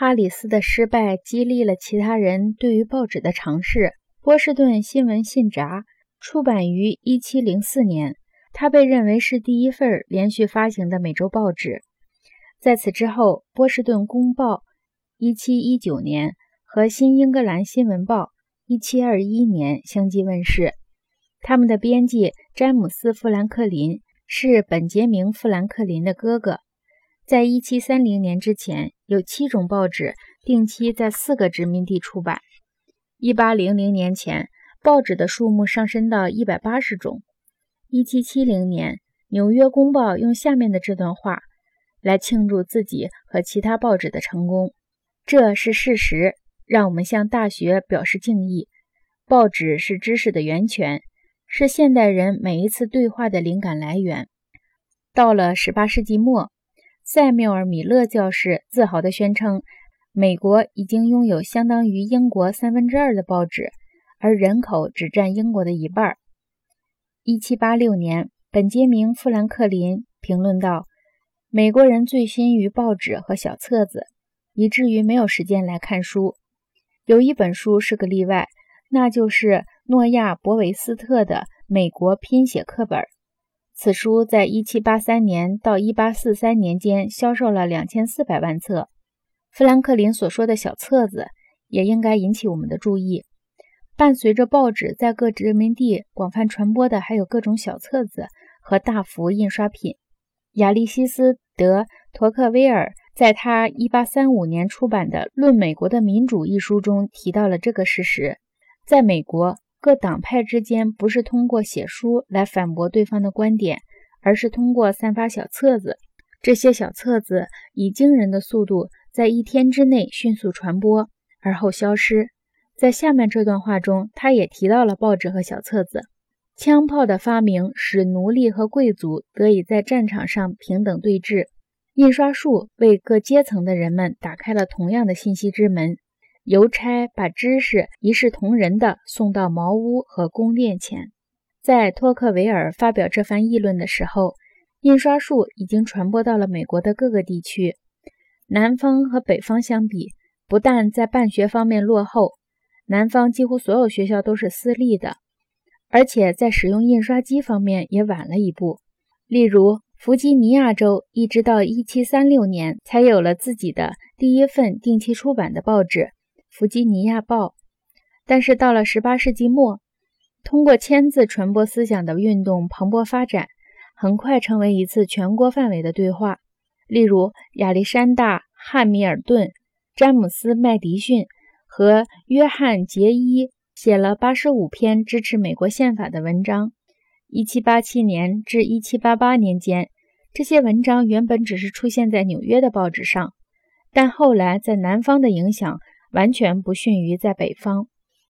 哈里斯的失败激励了其他人对于报纸的尝试。波士顿新闻信札出版于1704年，它被认为是第一份连续发行的美洲报纸。在此之后，波士顿公报 （1719 年）和新英格兰新闻报 （1721 年）相继问世。他们的编辑詹姆斯·富兰克林是本杰明·富兰克林的哥哥。在1730年之前，有七种报纸定期在四个殖民地出版。1800年前，报纸的数目上升到180种。1770年，《纽约公报》用下面的这段话来庆祝自己和其他报纸的成功：“这是事实，让我们向大学表示敬意。报纸是知识的源泉，是现代人每一次对话的灵感来源。”到了18世纪末。塞缪尔·米勒教士自豪地宣称，美国已经拥有相当于英国三分之二的报纸，而人口只占英国的一半。1786年，本杰明·富兰克林评论道：“美国人醉心于报纸和小册子，以至于没有时间来看书。有一本书是个例外，那就是诺亚·博维斯特的《美国拼写课本》。”此书在1783年到1843年间销售了2400万册。富兰克林所说的小册子也应该引起我们的注意。伴随着报纸在各殖民地广泛传播的，还有各种小册子和大幅印刷品。亚历西斯·德·托克维尔在他1835年出版的《论美国的民主》一书中提到了这个事实：在美国。各党派之间不是通过写书来反驳对方的观点，而是通过散发小册子。这些小册子以惊人的速度在一天之内迅速传播，而后消失。在下面这段话中，他也提到了报纸和小册子。枪炮的发明使奴隶和贵族得以在战场上平等对峙。印刷术为各阶层的人们打开了同样的信息之门。邮差把知识一视同仁地送到茅屋和宫殿前。在托克维尔发表这番议论的时候，印刷术已经传播到了美国的各个地区。南方和北方相比，不但在办学方面落后，南方几乎所有学校都是私立的，而且在使用印刷机方面也晚了一步。例如，弗吉尼亚州一直到1736年才有了自己的第一份定期出版的报纸。《弗吉尼亚报》，但是到了18世纪末，通过签字传播思想的运动蓬勃发展，很快成为一次全国范围的对话。例如，亚历山大·汉密尔顿、詹姆斯·麦迪逊和约翰·杰伊写了85篇支持美国宪法的文章。1787年至1788年间，这些文章原本只是出现在纽约的报纸上，但后来在南方的影响。完全不逊于在北方。